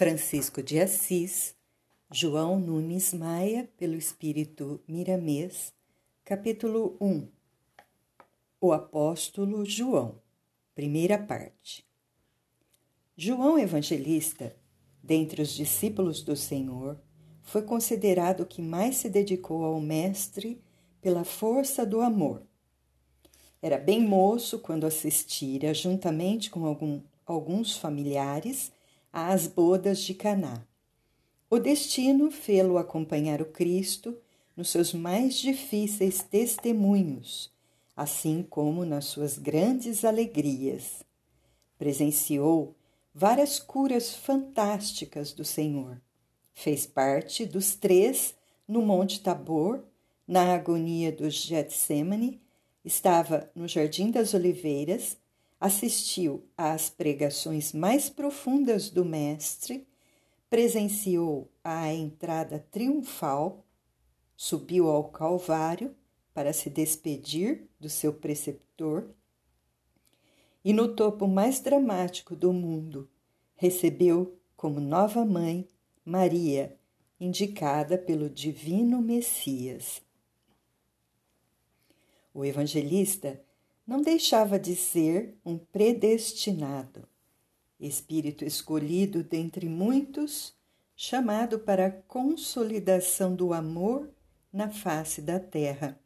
Francisco de Assis, João Nunes Maia, pelo Espírito Miramês, capítulo 1 O Apóstolo João, primeira parte. João Evangelista, dentre os discípulos do Senhor, foi considerado o que mais se dedicou ao Mestre pela força do amor. Era bem moço quando assistira, juntamente com algum, alguns familiares, às bodas de Caná. O destino fê-lo acompanhar o Cristo nos seus mais difíceis testemunhos, assim como nas suas grandes alegrias. Presenciou várias curas fantásticas do Senhor. Fez parte dos três no Monte Tabor, na agonia do Getsemane, estava no Jardim das Oliveiras, assistiu às pregações mais profundas do Mestre, presenciou a entrada triunfal, subiu ao Calvário para se despedir do seu preceptor e, no topo mais dramático do mundo, recebeu como nova mãe Maria, indicada pelo Divino Messias. O evangelista não deixava de ser um predestinado, espírito escolhido dentre muitos, chamado para a consolidação do amor na face da terra.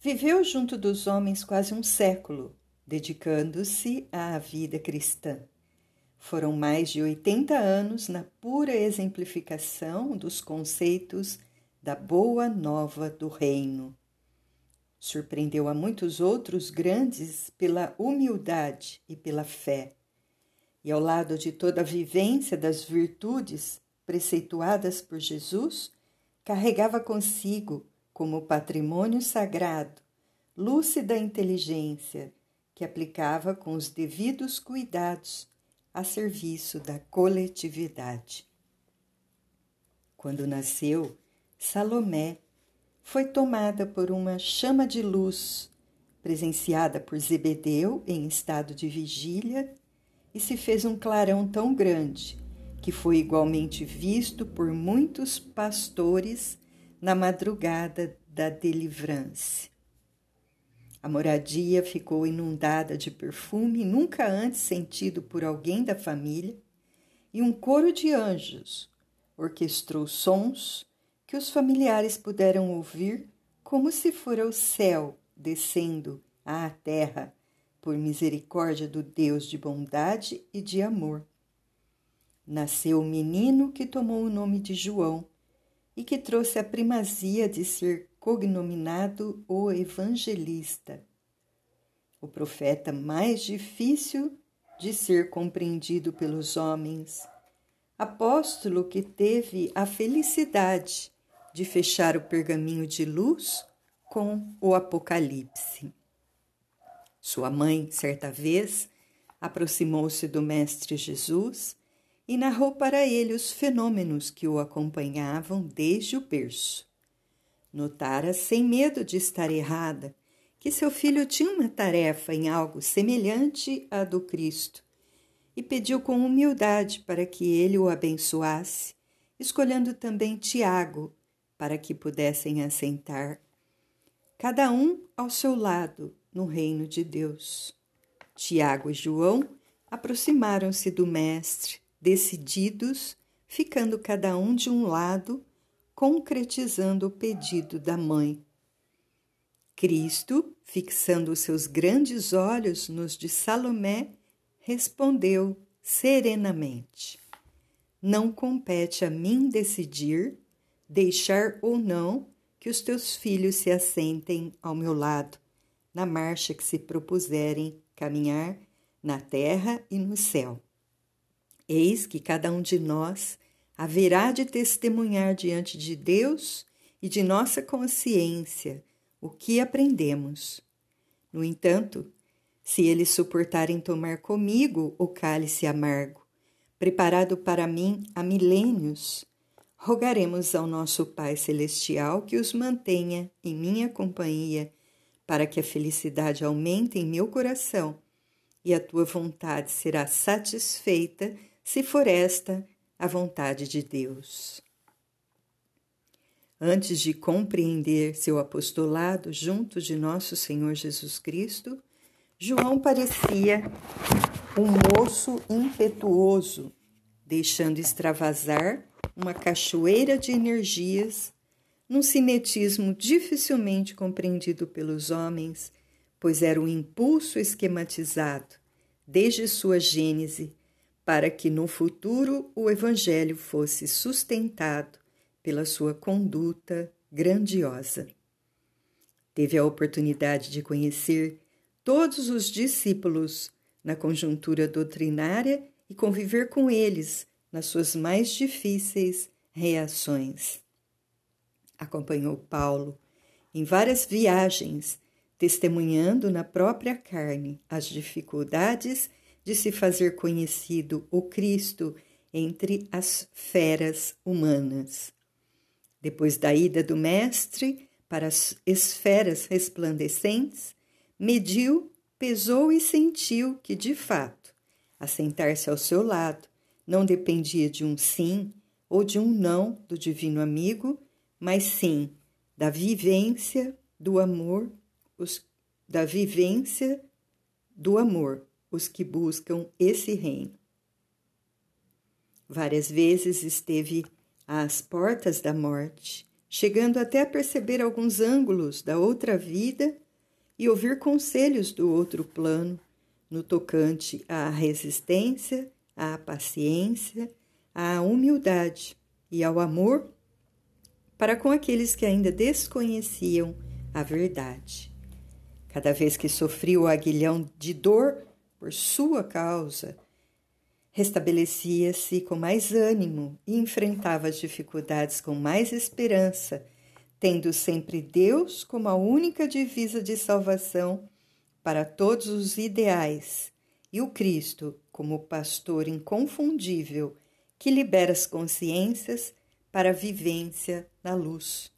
Viveu junto dos homens quase um século, dedicando-se à vida cristã. Foram mais de 80 anos na pura exemplificação dos conceitos da boa nova do reino surpreendeu a muitos outros grandes pela humildade e pela fé. E ao lado de toda a vivência das virtudes preceituadas por Jesus, carregava consigo, como patrimônio sagrado, lúcida inteligência que aplicava com os devidos cuidados a serviço da coletividade. Quando nasceu, Salomé foi tomada por uma chama de luz, presenciada por Zebedeu em estado de vigília, e se fez um clarão tão grande que foi igualmente visto por muitos pastores na madrugada da delivrance. A moradia ficou inundada de perfume nunca antes sentido por alguém da família, e um coro de anjos orquestrou sons que os familiares puderam ouvir como se fora o céu descendo à terra por misericórdia do Deus de bondade e de amor. Nasceu o menino que tomou o nome de João e que trouxe a primazia de ser cognominado o Evangelista, o profeta mais difícil de ser compreendido pelos homens, apóstolo que teve a felicidade de fechar o pergaminho de luz com o Apocalipse. Sua mãe, certa vez, aproximou-se do Mestre Jesus e narrou para ele os fenômenos que o acompanhavam desde o berço. Notara, sem medo de estar errada, que seu filho tinha uma tarefa em algo semelhante à do Cristo e pediu com humildade para que ele o abençoasse, escolhendo também Tiago, para que pudessem assentar, cada um ao seu lado, no reino de Deus. Tiago e João aproximaram-se do Mestre, decididos, ficando cada um de um lado, concretizando o pedido da mãe. Cristo, fixando os seus grandes olhos nos de Salomé, respondeu serenamente: Não compete a mim decidir deixar ou não que os teus filhos se assentem ao meu lado, na marcha que se propuserem caminhar na terra e no céu. Eis que cada um de nós haverá de testemunhar diante de Deus e de nossa consciência o que aprendemos. No entanto, se eles suportarem tomar comigo o cálice amargo, preparado para mim há milênios, rogaremos ao nosso Pai Celestial que os mantenha em minha companhia, para que a felicidade aumente em meu coração e a tua vontade será satisfeita se for esta a vontade de Deus. Antes de compreender seu apostolado junto de nosso Senhor Jesus Cristo, João parecia um moço impetuoso, deixando extravasar uma cachoeira de energias num cinetismo dificilmente compreendido pelos homens, pois era um impulso esquematizado, desde sua gênese, para que no futuro o Evangelho fosse sustentado pela sua conduta grandiosa. Teve a oportunidade de conhecer todos os discípulos na conjuntura doutrinária e conviver com eles nas suas mais difíceis reações. Acompanhou Paulo em várias viagens, testemunhando na própria carne as dificuldades de se fazer conhecido o Cristo entre as feras humanas. Depois da ida do Mestre para as esferas resplandecentes, mediu, pesou e sentiu que, de fato, assentar-se ao seu lado não dependia de um sim ou de um não do divino amigo, mas sim da vivência do amor, os, da vivência do amor, os que buscam esse reino. Várias vezes esteve às portas da morte, chegando até a perceber alguns ângulos da outra vida e ouvir conselhos do outro plano no tocante à resistência, à paciência, à humildade e ao amor para com aqueles que ainda desconheciam a verdade. Cada vez que sofria o aguilhão de dor por sua causa, restabelecia-se com mais ânimo e enfrentava as dificuldades com mais esperança tendo sempre Deus como a única divisa de salvação para todos os ideais e o Cristo como pastor inconfundível que libera as consciências para a vivência na luz.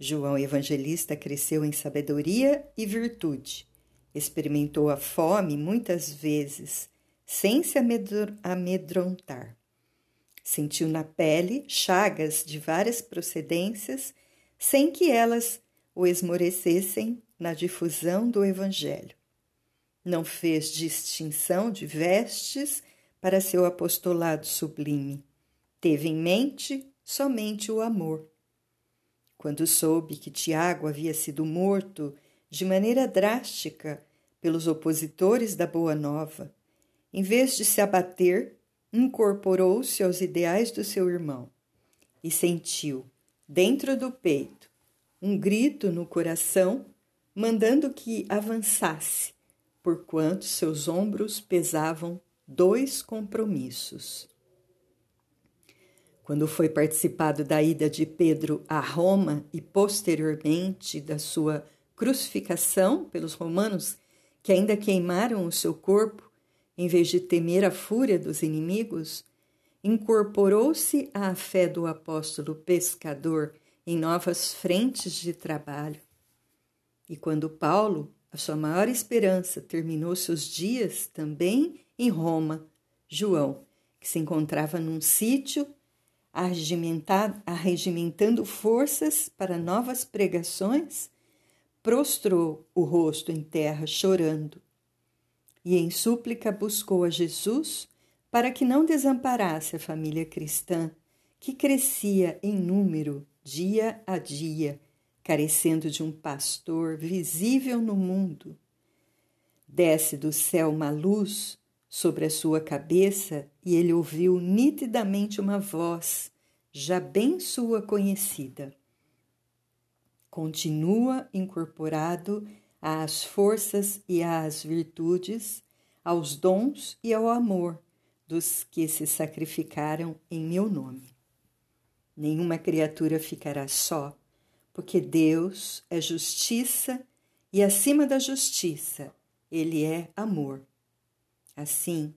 João Evangelista cresceu em sabedoria e virtude. Experimentou a fome muitas vezes, sem se amedrontar. Sentiu na pele chagas de várias procedências, sem que elas o esmorecessem na difusão do Evangelho. Não fez distinção de vestes para seu apostolado sublime. Teve em mente somente o amor. Quando soube que Tiago havia sido morto de maneira drástica pelos opositores da Boa Nova, em vez de se abater, incorporou-se aos ideais do seu irmão e sentiu, dentro do peito, um grito no coração, mandando que avançasse, porquanto seus ombros pesavam dois compromissos. Quando foi participado da ida de Pedro a Roma e posteriormente da sua crucificação pelos romanos que ainda queimaram o seu corpo, em vez de temer a fúria dos inimigos, incorporou-se à fé do apóstolo pescador em novas frentes de trabalho. E quando Paulo, a sua maior esperança, terminou seus dias também em Roma, João, que se encontrava num sítio arregimentando forças para novas pregações, prostrou o rosto em terra chorando e em súplica buscou a Jesus para que não desamparasse a família cristã, que crescia em número dia a dia, carecendo de um pastor visível no mundo. Desce do céu uma luz sobre a sua cabeça e ele ouviu nitidamente uma voz, já bem sua conhecida. Continua incorporado às forças e às virtudes, aos dons e ao amor dos que se sacrificaram em meu nome. Nenhuma criatura ficará só, porque Deus é justiça e acima da justiça, ele é amor. Assim,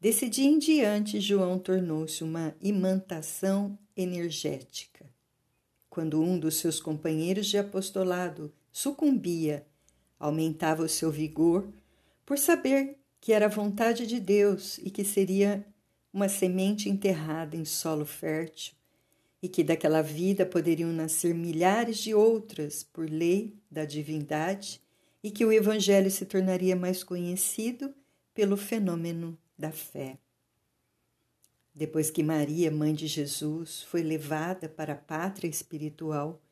desse dia em diante, João tornou-se uma imantação energética. Quando um dos seus companheiros de apostolado sucumbia aumentava o seu vigor por saber que era vontade de Deus e que seria uma semente enterrada em solo fértil, e que daquela vida poderiam nascer milhares de outras por lei da divindade, e que o Evangelho se tornaria mais conhecido pelo fenômeno da fé. Depois que Maria, mãe de Jesus, foi levada para a pátria espiritual,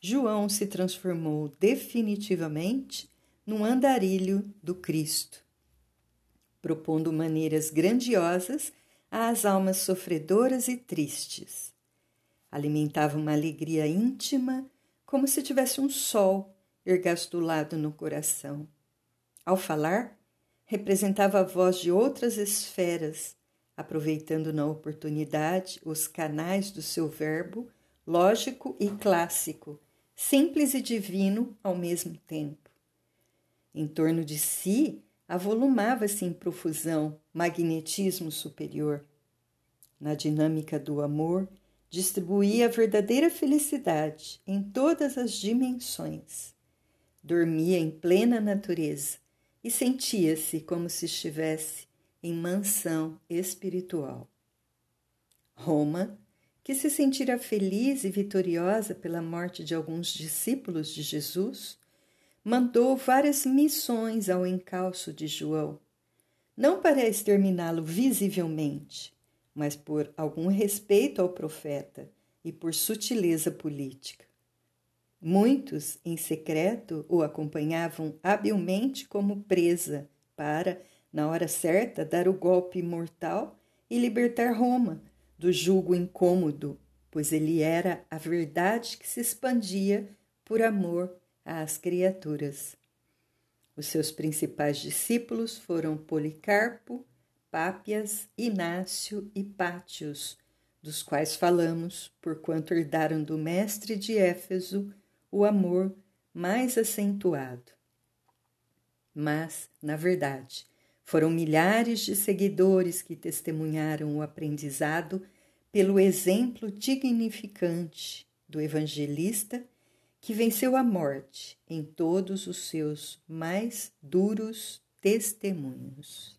João se transformou definitivamente num andarilho do Cristo, propondo maneiras grandiosas às almas sofredoras e tristes. Alimentava uma alegria íntima, como se tivesse um sol ergastulado no coração. Ao falar, representava a voz de outras esferas, aproveitando na oportunidade os canais do seu verbo, lógico e clássico, simples e divino ao mesmo tempo. Em torno de si, avolumava-se em profusão magnetismo superior. Na dinâmica do amor, distribuía a verdadeira felicidade em todas as dimensões. Dormia em plena natureza e sentia-se como se estivesse em mansão espiritual. Roma que se sentira feliz e vitoriosa pela morte de alguns discípulos de Jesus, mandou várias missões ao encalço de João, não para exterminá-lo visivelmente, mas por algum respeito ao profeta e por sutileza política. Muitos, em secreto, o acompanhavam habilmente como presa para, na hora certa, dar o golpe mortal e libertar Roma do julgo incômodo, pois ele era a verdade que se expandia por amor às criaturas. Os seus principais discípulos foram Policarpo, Pápias, Inácio e Pátios, dos quais falamos, porquanto herdaram do mestre de Éfeso o amor mais acentuado. Mas, na verdade, foram milhares de seguidores que testemunharam o aprendizado pelo exemplo dignificante do evangelista que venceu a morte em todos os seus mais duros testemunhos.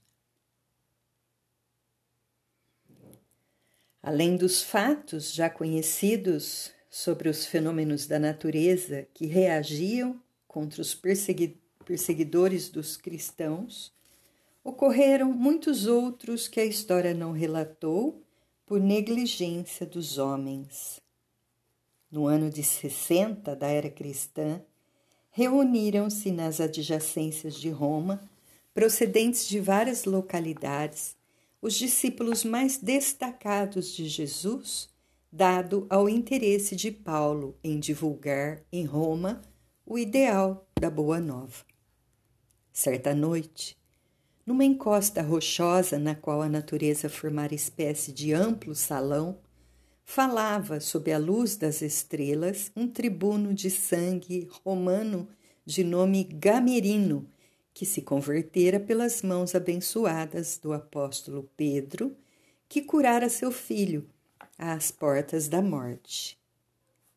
Além dos fatos já conhecidos sobre os fenômenos da natureza que reagiam contra os perseguidores dos cristãos, ocorreram muitos outros que a história não relatou por negligência dos homens. No ano de 60 da era cristã, reuniram-se nas adjacências de Roma, procedentes de várias localidades, os discípulos mais destacados de Jesus, dado ao interesse de Paulo em divulgar em Roma o ideal da Boa Nova. Certa noite, numa encosta rochosa na qual a natureza formara espécie de amplo salão, falava sob a luz das estrelas um tribuno de sangue romano de nome Gamerino, que se convertera pelas mãos abençoadas do apóstolo Pedro, que curara seu filho às portas da morte.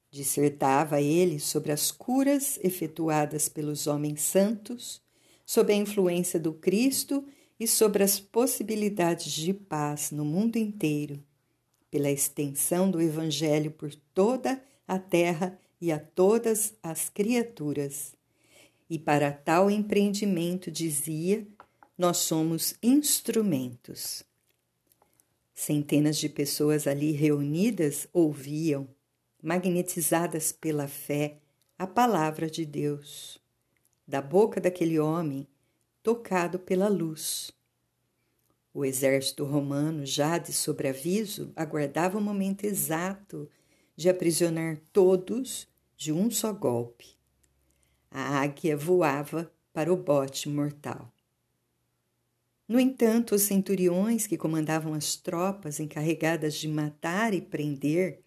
Dissertava ele sobre as curas efetuadas pelos homens santos sob a influência do Cristo e sobre as possibilidades de paz no mundo inteiro, pela extensão do Evangelho por toda a terra e a todas as criaturas. E para tal empreendimento, dizia, nós somos instrumentos. Centenas de pessoas ali reunidas ouviam, magnetizadas pela fé, a palavra de Deus da boca daquele homem, tocado pela luz. O exército romano, já de sobreaviso, aguardava o momento exato de aprisionar todos de um só golpe. A águia voava para o bote mortal. No entanto, os centuriões que comandavam as tropas encarregadas de matar e prender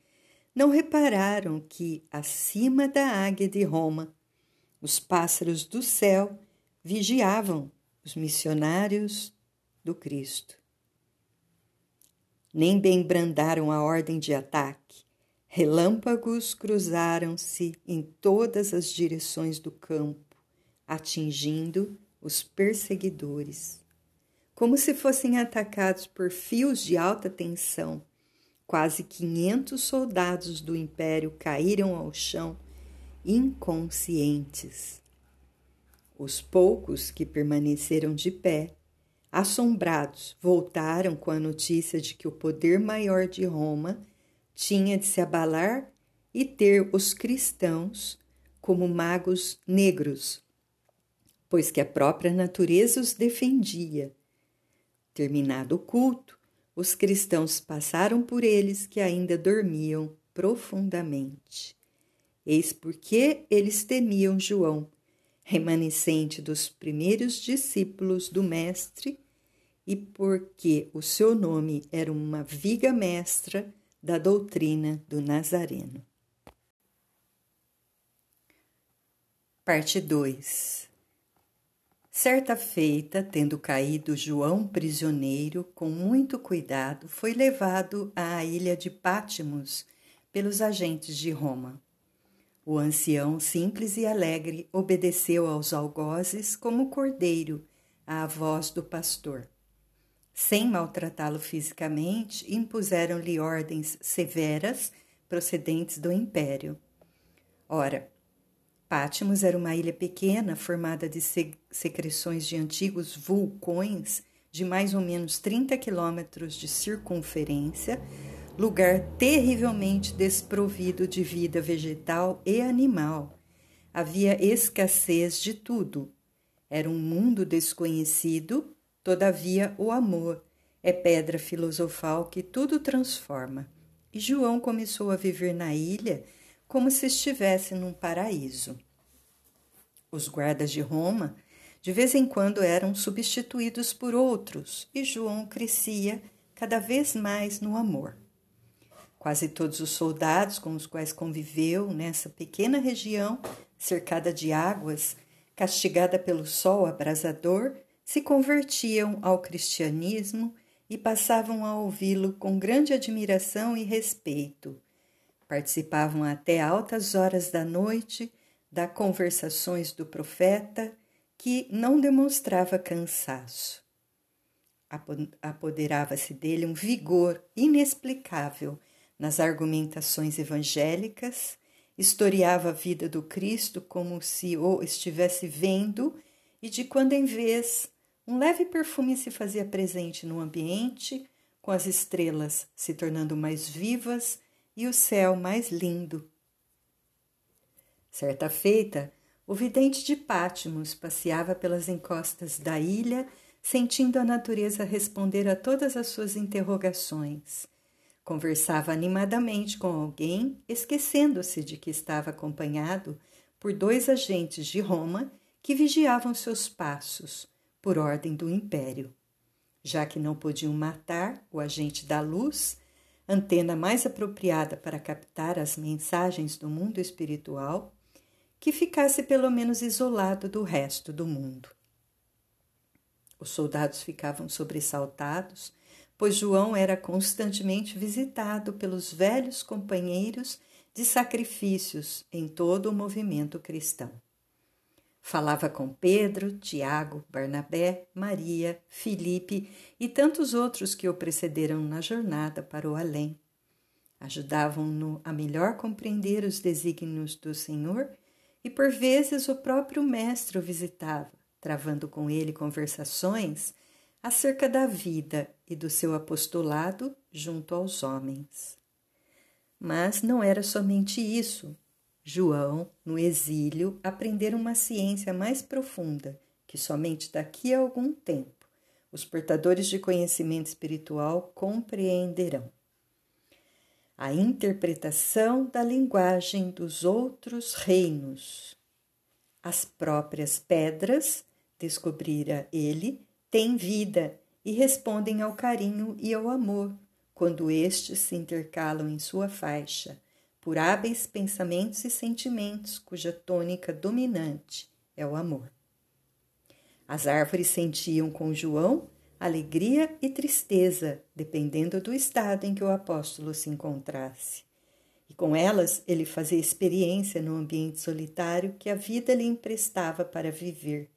não repararam que, acima da águia de Roma, os pássaros do céu vigiavam os missionários do Cristo. Nem bem brandaram a ordem de ataque. Relâmpagos cruzaram-se em todas as direções do campo, atingindo os perseguidores. como se fossem atacados por fios de alta tensão. Quase 500 soldados do Império caíram ao chão, inconscientes. Os poucos que permaneceram de pé, assombrados, voltaram com a notícia de que o poder maior de Roma tinha de se abalar e ter os cristãos como magos negros, pois que a própria natureza os defendia. Terminado o culto, os cristãos passaram por eles que ainda dormiam profundamente. Eis porque eles temiam João, remanescente dos primeiros discípulos do Mestre, e porque o seu nome era uma viga mestra da doutrina do Nazareno. Parte 2 Certa feita, tendo caído João prisioneiro, com muito cuidado, foi levado à ilha de Pátimos pelos agentes de Roma. O ancião, simples e alegre, obedeceu aos algozes como cordeiro à voz do pastor. Sem maltratá-lo fisicamente, impuseram-lhe ordens severas procedentes do império. Ora, Pátimos era uma ilha pequena formada de secreções de antigos vulcões de mais ou menos 30 quilômetros de circunferência, lugar terrivelmente desprovido de vida vegetal e animal. Havia escassez de tudo. Era um mundo desconhecido, todavia o amor é pedra filosofal que tudo transforma. E João começou a viver na ilha como se estivesse num paraíso. Os guardas de Roma de vez em quando eram substituídos por outros e João crescia cada vez mais no amor. Quase todos os soldados com os quais conviveu nessa pequena região, cercada de águas, castigada pelo sol abrasador, se convertiam ao cristianismo e passavam a ouvi-lo com grande admiração e respeito, Participavam até altas horas da noite das conversações do profeta, que não demonstrava cansaço. Apoderava-se dele um vigor inexplicável nas argumentações evangélicas, historiava a vida do Cristo como se o estivesse vendo, e de quando em vez um leve perfume se fazia presente no ambiente, com as estrelas se tornando mais vivas e o céu mais lindo. Certa feita, o vidente de Pátimos passeava pelas encostas da ilha, sentindo a natureza responder a todas as suas interrogações. Conversava animadamente com alguém, esquecendo-se de que estava acompanhado por dois agentes de Roma que vigiavam seus passos, por ordem do império. Já que não podiam matar o agente da luz, antena mais apropriada para captar as mensagens do mundo espiritual, que ficasse pelo menos isolado do resto do mundo. Os soldados ficavam sobressaltados, pois João era constantemente visitado pelos velhos companheiros de sacrifícios em todo o movimento cristão. Falava com Pedro, Tiago, Barnabé, Maria, Filipe e tantos outros que o precederam na jornada para o além. Ajudavam-no a melhor compreender os desígnios do Senhor e por vezes o próprio Mestre o visitava, travando com ele conversações acerca da vida e do seu apostolado junto aos homens. Mas não era somente isso. João, no exílio, aprendera uma ciência mais profunda que somente daqui a algum tempo os portadores de conhecimento espiritual compreenderão. A interpretação da linguagem dos outros reinos. As próprias pedras, descobrira ele, têm vida e respondem ao carinho e ao amor quando estes se intercalam em sua faixa por hábeis pensamentos e sentimentos cuja tônica dominante é o amor. As árvores sentiam com João alegria e tristeza, dependendo do estado em que o apóstolo se encontrasse. E com elas ele fazia experiência no ambiente solitário que a vida lhe emprestava para viver.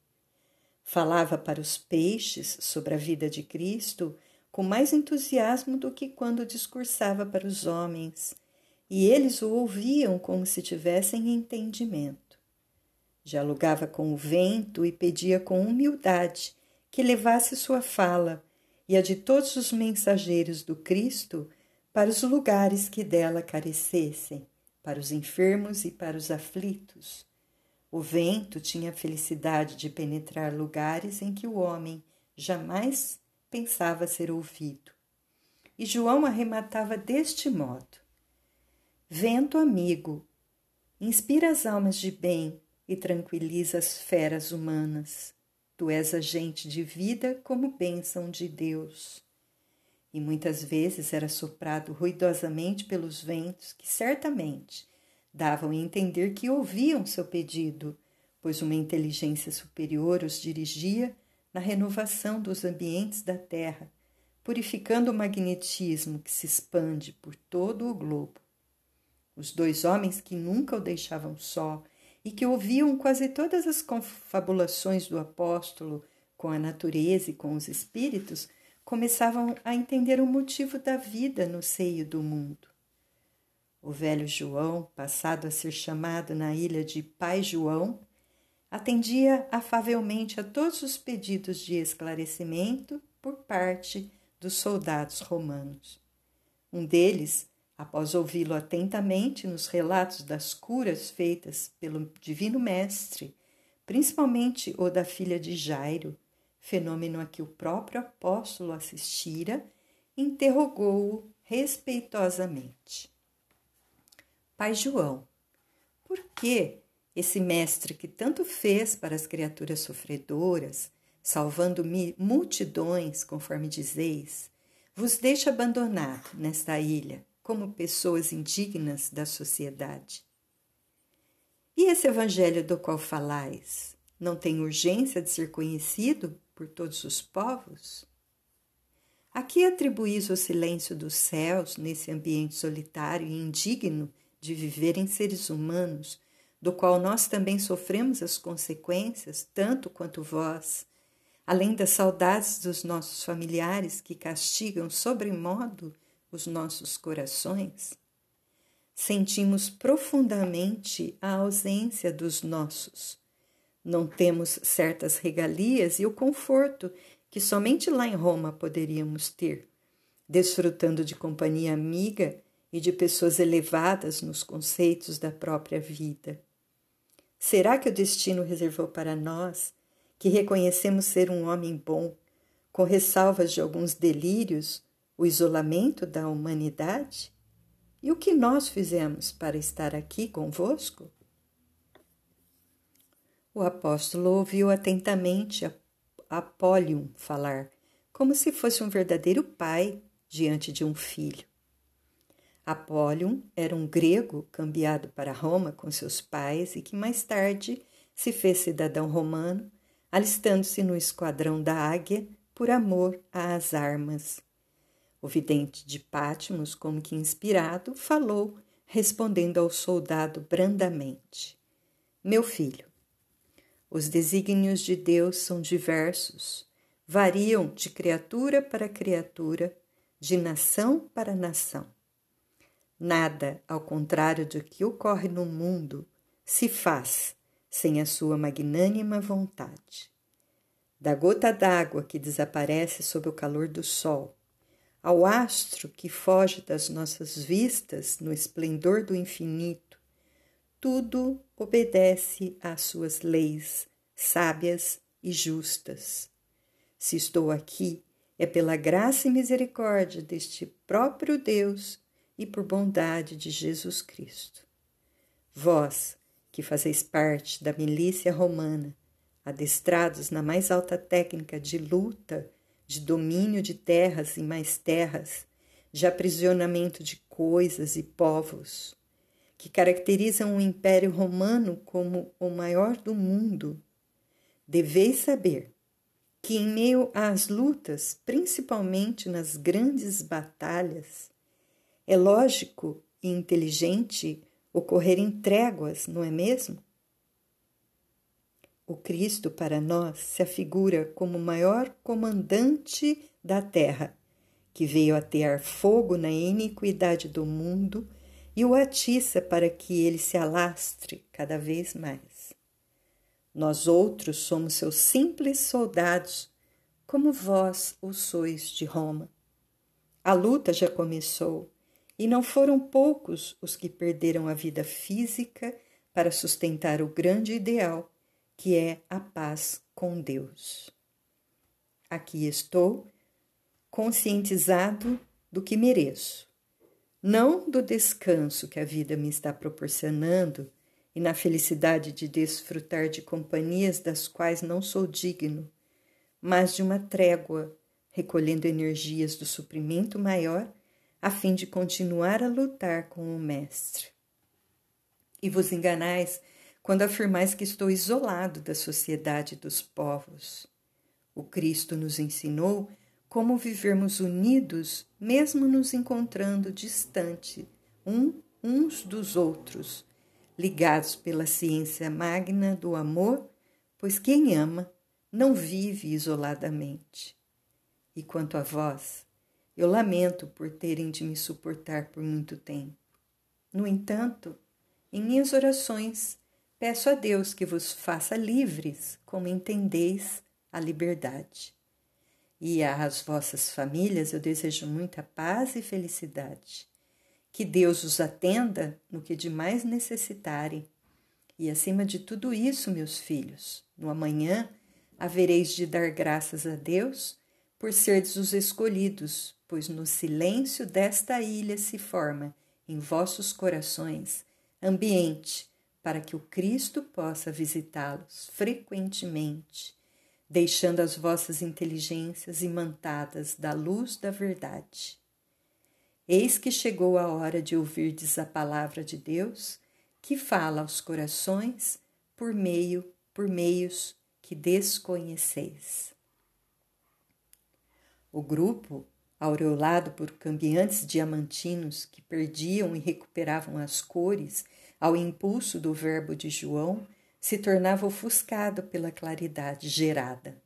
Falava para os peixes sobre a vida de Cristo com mais entusiasmo do que quando discursava para os homens, e eles o ouviam como se tivessem entendimento. Dialogava com o vento e pedia com humildade que levasse sua fala e a de todos os mensageiros do Cristo para os lugares que dela carecessem, para os enfermos e para os aflitos. O vento tinha a felicidade de penetrar lugares em que o homem jamais pensava ser ouvido. E João arrematava deste modo: Vento amigo, inspira as almas de bem e tranquiliza as feras humanas. Tu és agente de vida como bênção de Deus. E muitas vezes era soprado ruidosamente pelos ventos que certamente davam a entender que ouviam seu pedido, pois uma inteligência superior os dirigia na renovação dos ambientes da Terra, purificando o magnetismo que se expande por todo o globo. Os dois homens que nunca o deixavam só e que ouviam quase todas as confabulações do apóstolo com a natureza e com os espíritos, começavam a entender o motivo da vida no seio do mundo. O velho João, passado a ser chamado na ilha de Pai João, atendia afavelmente a todos os pedidos de esclarecimento por parte dos soldados romanos. Um deles, após ouvi-lo atentamente nos relatos das curas feitas pelo Divino Mestre, principalmente o da filha de Jairo, fenômeno a que o próprio apóstolo assistira, interrogou-o respeitosamente. Pai João, por que esse mestre que tanto fez para as criaturas sofredoras, salvando multidões, conforme dizeis, vos deixa abandonar nesta ilha como pessoas indignas da sociedade. E esse evangelho do qual falais não tem urgência de ser conhecido por todos os povos? A que atribuís o silêncio dos céus nesse ambiente solitário e indigno de viverem seres humanos do qual nós também sofremos as consequências, tanto quanto vós, além das saudades dos nossos familiares que castigam sobremodo os nossos corações, sentimos profundamente a ausência dos nossos. Não temos certas regalias e o conforto que somente lá em Roma poderíamos ter, desfrutando de companhia amiga e de pessoas elevadas nos conceitos da própria vida. Será que o destino reservou para nós, que reconhecemos ser um homem bom, com ressalvas de alguns delírios, o isolamento da humanidade? E o que nós fizemos para estar aqui convosco? O apóstolo ouviu atentamente Apólion falar, como se fosse um verdadeiro pai diante de um filho. Apólion era um grego cambiado para Roma com seus pais e que mais tarde se fez cidadão romano, alistando-se no esquadrão da Águia por amor às armas. O vidente de Pátimos, como que inspirado, falou, respondendo ao soldado brandamente: Meu filho, os desígnios de Deus são diversos, variam de criatura para criatura, de nação para nação. Nada, ao contrário do que ocorre no mundo, se faz sem a sua magnânima vontade. Da gota d'água que desaparece sob o calor do sol, ao astro que foge das nossas vistas no esplendor do infinito, tudo obedece às suas leis sábias e justas. Se estou aqui, é pela graça e misericórdia deste próprio Deus e por bondade de Jesus Cristo. Vós, que fazeis parte da milícia romana, adestrados na mais alta técnica de luta, de domínio de terras e mais terras, de aprisionamento de coisas e povos, que caracterizam o Império Romano como o maior do mundo, deveis saber que, em meio às lutas, principalmente nas grandes batalhas, é lógico e inteligente ocorrerem tréguas, não é mesmo? O Cristo, para nós, se afigura como o maior comandante da terra, que veio atear fogo na iniquidade do mundo e o atiça para que ele se alastre cada vez mais. Nós outros somos seus simples soldados, como vós o sois de Roma. A luta já começou, e não foram poucos os que perderam a vida física para sustentar o grande ideal que é a paz com Deus. Aqui estou, conscientizado do que mereço, não do descanso que a vida me está proporcionando e na felicidade de desfrutar de companhias das quais não sou digno, mas de uma trégua, recolhendo energias do suprimento maior, a fim de continuar a lutar com o Mestre. E vos enganais quando afirmais que estou isolado da sociedade dos povos. O Cristo nos ensinou como vivermos unidos, mesmo nos encontrando distante um, uns dos outros, ligados pela ciência magna do amor, pois quem ama não vive isoladamente. E quanto a vós, eu lamento por terem de me suportar por muito tempo. No entanto, em minhas orações, Peço a Deus que vos faça livres, como entendeis a liberdade. E às vossas famílias eu desejo muita paz e felicidade. Que Deus os atenda no que de mais necessitarem. E acima de tudo isso, meus filhos, no amanhã havereis de dar graças a Deus por serdes os escolhidos, pois no silêncio desta ilha se forma em vossos corações ambiente para que o Cristo possa visitá-los frequentemente, deixando as vossas inteligências imantadas da luz da verdade. Eis que chegou a hora de ouvirdes a palavra de Deus, que fala aos corações por meio por meios que desconheceis. O grupo, aureolado por cambiantes diamantinos que perdiam e recuperavam as cores ao impulso do verbo de João, se tornava ofuscado pela claridade gerada.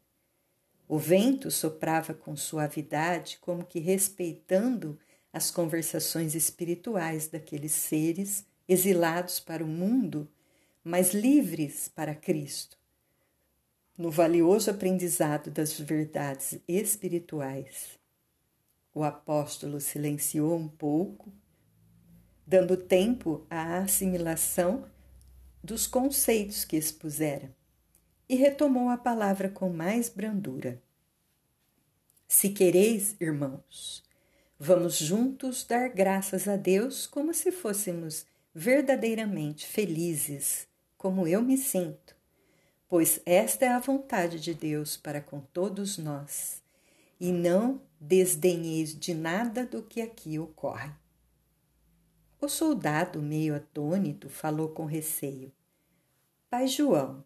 O vento soprava com suavidade, como que respeitando as conversações espirituais daqueles seres exilados para o mundo, mas livres para Cristo. No valioso aprendizado das verdades espirituais. O apóstolo silenciou um pouco dando tempo à assimilação dos conceitos que expusera, e retomou a palavra com mais brandura. Se quereis, irmãos, vamos juntos dar graças a Deus como se fôssemos verdadeiramente felizes, como eu me sinto, pois esta é a vontade de Deus para com todos nós, e não desdenheis de nada do que aqui ocorre. O soldado, meio atônito, falou com receio. Pai João,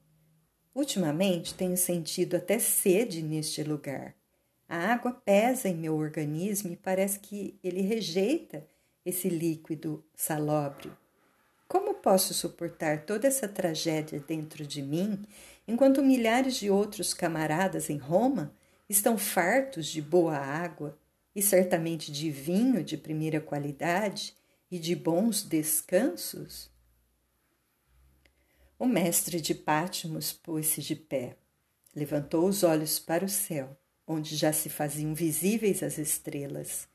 ultimamente tenho sentido até sede neste lugar. A água pesa em meu organismo e parece que ele rejeita esse líquido salóbrio. Como posso suportar toda essa tragédia dentro de mim, enquanto milhares de outros camaradas em Roma estão fartos de boa água e certamente de vinho de primeira qualidade e de bons descansos? O mestre de Pátimos pôs-se de pé, levantou os olhos para o céu, onde já se faziam visíveis as estrelas.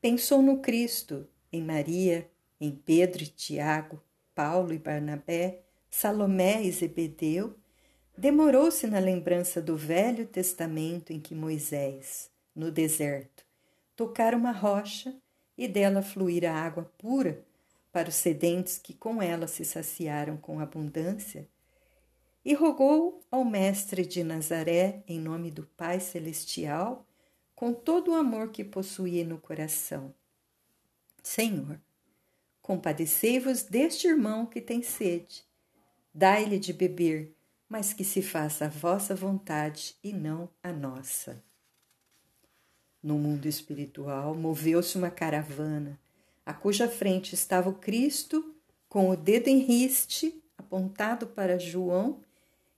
Pensou no Cristo, em Maria, em Pedro e Tiago, Paulo e Barnabé, Salomé e Zebedeu, demorou-se na lembrança do Velho Testamento em que Moisés, no deserto, tocara uma rocha e dela fluir a água pura para os sedentes que com ela se saciaram com abundância, e rogou ao Mestre de Nazaré, em nome do Pai Celestial, com todo o amor que possuía no coração: Senhor, compadecei-vos deste irmão que tem sede. Dai-lhe de beber, mas que se faça a vossa vontade e não a nossa. No mundo espiritual, moveu-se uma caravana, a cuja frente estava o Cristo, com o dedo em riste apontado para João,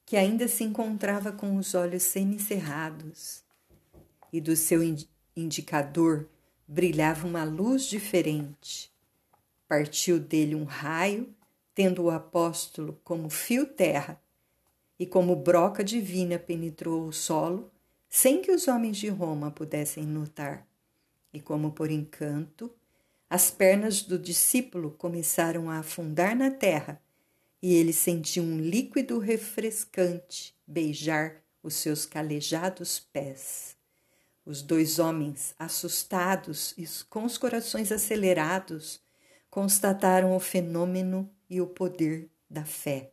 que ainda se encontrava com os olhos semicerrados, e do seu indicador brilhava uma luz diferente. Partiu dele um raio, tendo o apóstolo como fio terra, e como broca divina penetrou o solo, sem que os homens de Roma pudessem notar. E como por encanto, as pernas do discípulo começaram a afundar na terra, e ele sentiu um líquido refrescante beijar os seus calejados pés. Os dois homens, assustados e com os corações acelerados, constataram o fenômeno e o poder da fé.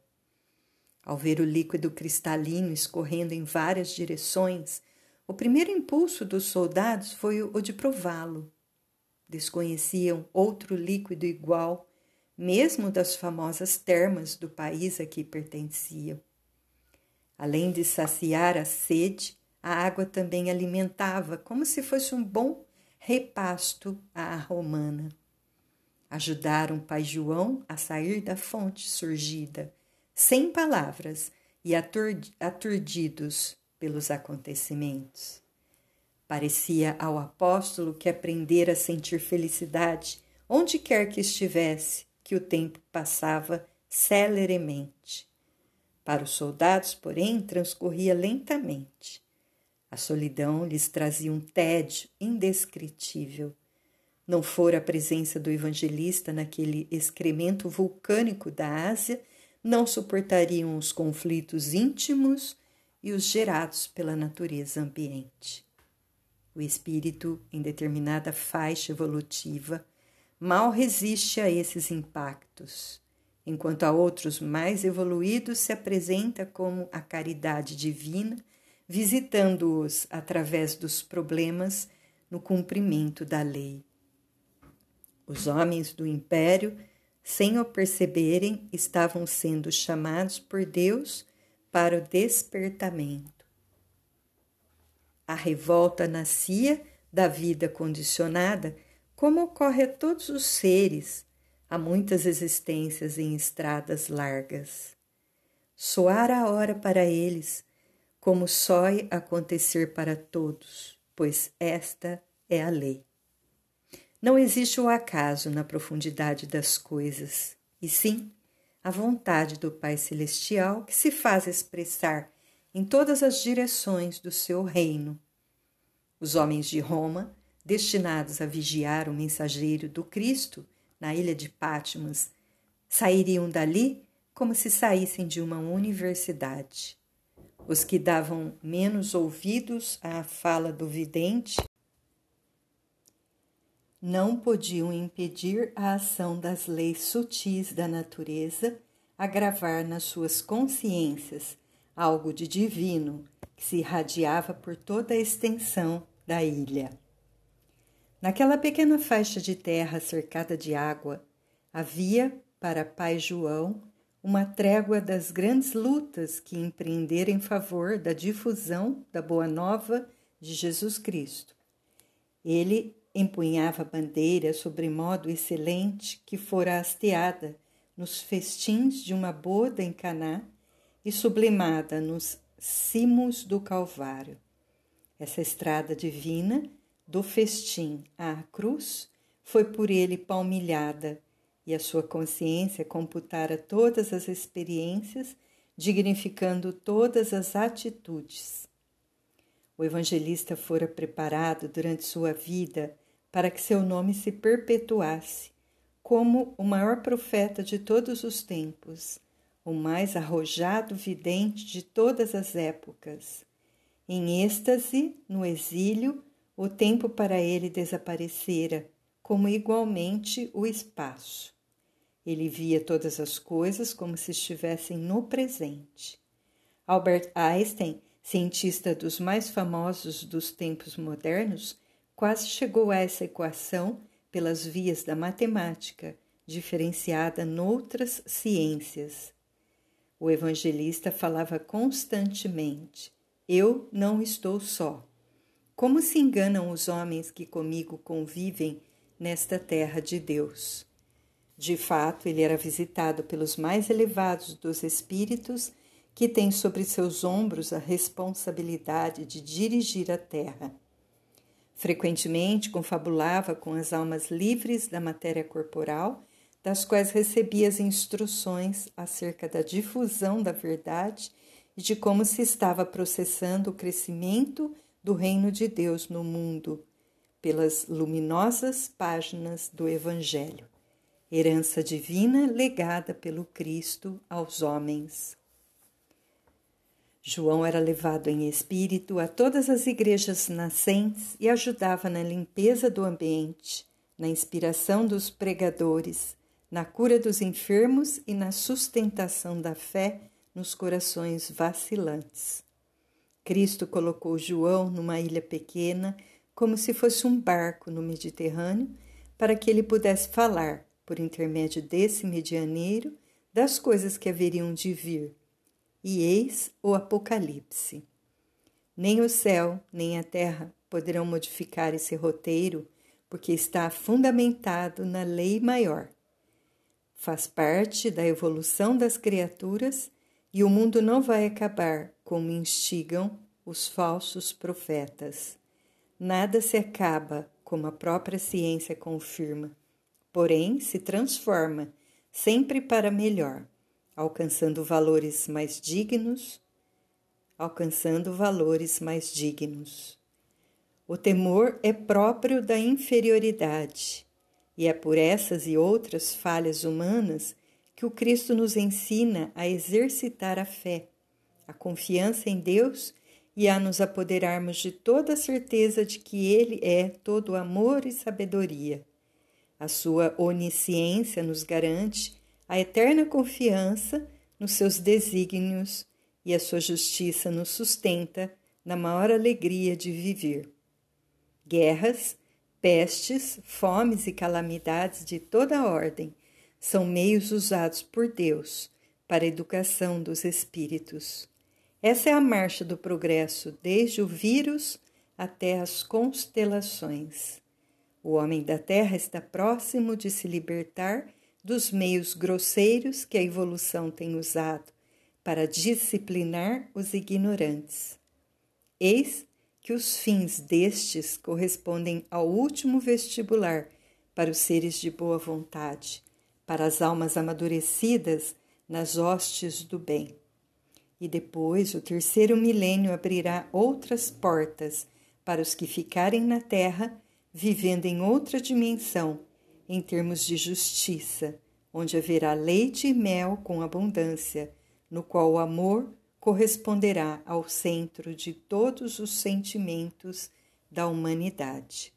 Ao ver o líquido cristalino escorrendo em várias direções, o primeiro impulso dos soldados foi o de prová-lo. Desconheciam outro líquido igual, mesmo das famosas termas do país a que pertenciam. Além de saciar a sede, a água também alimentava, como se fosse um bom repasto à romana. Ajudaram pai João a sair da fonte surgida, sem palavras e aturdidos pelos acontecimentos. Parecia ao apóstolo que aprendera a sentir felicidade onde quer que estivesse, que o tempo passava celeremente. Para os soldados, porém, transcorria lentamente. A solidão lhes trazia um tédio indescritível. Não fora a presença do evangelista naquele excremento vulcânico da Ásia, não suportariam os conflitos íntimos e os gerados pela natureza ambiente. O espírito, em determinada faixa evolutiva, mal resiste a esses impactos, enquanto a outros mais evoluídos se apresenta como a caridade divina visitando-os através dos problemas no cumprimento da lei. Os homens do império, sem o perceberem, estavam sendo chamados por Deus para o despertamento. A revolta nascia da vida condicionada, como ocorre a todos os seres, a muitas existências em estradas largas. Soara a hora para eles, como só acontecer para todos, pois esta é a lei. Não existe o acaso na profundidade das coisas, e sim a vontade do Pai Celestial que se faz expressar em todas as direções do seu reino. Os homens de Roma, destinados a vigiar o mensageiro do Cristo na ilha de Patmos, sairiam dali como se saíssem de uma universidade. Os que davam menos ouvidos à fala do vidente não podiam impedir a ação das leis sutis da natureza agravar nas suas consciências algo de divino que se irradiava por toda a extensão da ilha. Naquela pequena faixa de terra cercada de água, havia para Pai João uma trégua das grandes lutas que empreendera em favor da difusão da Boa Nova de Jesus Cristo. Ele empunhava a bandeira sobre modo excelente que fora hasteada nos festins de uma boda em Caná e sublimada nos cimos do Calvário. Essa estrada divina, do festim à cruz, foi por ele palmilhada e a sua consciência computara todas as experiências, dignificando todas as atitudes. O evangelista fora preparado durante sua vida para que seu nome se perpetuasse como o maior profeta de todos os tempos, o mais arrojado vidente de todas as épocas. Em êxtase, no exílio, o tempo para ele desaparecera, como igualmente o espaço. Ele via todas as coisas como se estivessem no presente. Albert Einstein, cientista dos mais famosos dos tempos modernos, quase chegou a essa equação pelas vias da matemática, diferenciada noutras ciências. O evangelista falava constantemente: Eu não estou só. Como se enganam os homens que comigo convivem nesta terra de Deus? De fato, ele era visitado pelos mais elevados dos espíritos que tem sobre seus ombros a responsabilidade de dirigir a terra. Frequentemente confabulava com as almas livres da matéria corporal, das quais recebia as instruções acerca da difusão da verdade e de como se estava processando o crescimento do reino de Deus no mundo, pelas luminosas páginas do Evangelho, herança divina legada pelo Cristo aos homens. João era levado em espírito a todas as igrejas nascentes e ajudava na limpeza do ambiente, na inspiração dos pregadores, na cura dos enfermos e na sustentação da fé nos corações vacilantes. Cristo colocou João numa ilha pequena, como se fosse um barco no Mediterrâneo, para que ele pudesse falar, por intermédio desse medianeiro, das coisas que haveriam de vir e eis o Apocalipse. Nem o céu nem a terra poderão modificar esse roteiro, porque está fundamentado na lei maior. Faz parte da evolução das criaturas e o mundo não vai acabar como instigam os falsos profetas. Nada se acaba, como a própria ciência confirma, porém se transforma, sempre para melhor alcançando valores mais dignos, alcançando valores mais dignos. O temor é próprio da inferioridade, e é por essas e outras falhas humanas que o Cristo nos ensina a exercitar a fé, a confiança em Deus e a nos apoderarmos de toda a certeza de que Ele é todo amor e sabedoria. A sua onisciência nos garante a eterna confiança nos seus desígnios e a sua justiça nos sustenta na maior alegria de viver. Guerras, pestes, fomes e calamidades de toda ordem são meios usados por Deus para a educação dos espíritos. Essa é a marcha do progresso, desde o vírus até as constelações. O homem da Terra está próximo de se libertar dos meios grosseiros que a evolução tem usado para disciplinar os ignorantes. Eis que os fins destes correspondem ao último vestibular para os seres de boa vontade, para as almas amadurecidas nas hostes do bem. E depois o terceiro milênio abrirá outras portas para os que ficarem na terra, vivendo em outra dimensão em termos de justiça, onde haverá leite e mel com abundância, no qual o amor corresponderá ao centro de todos os sentimentos da humanidade.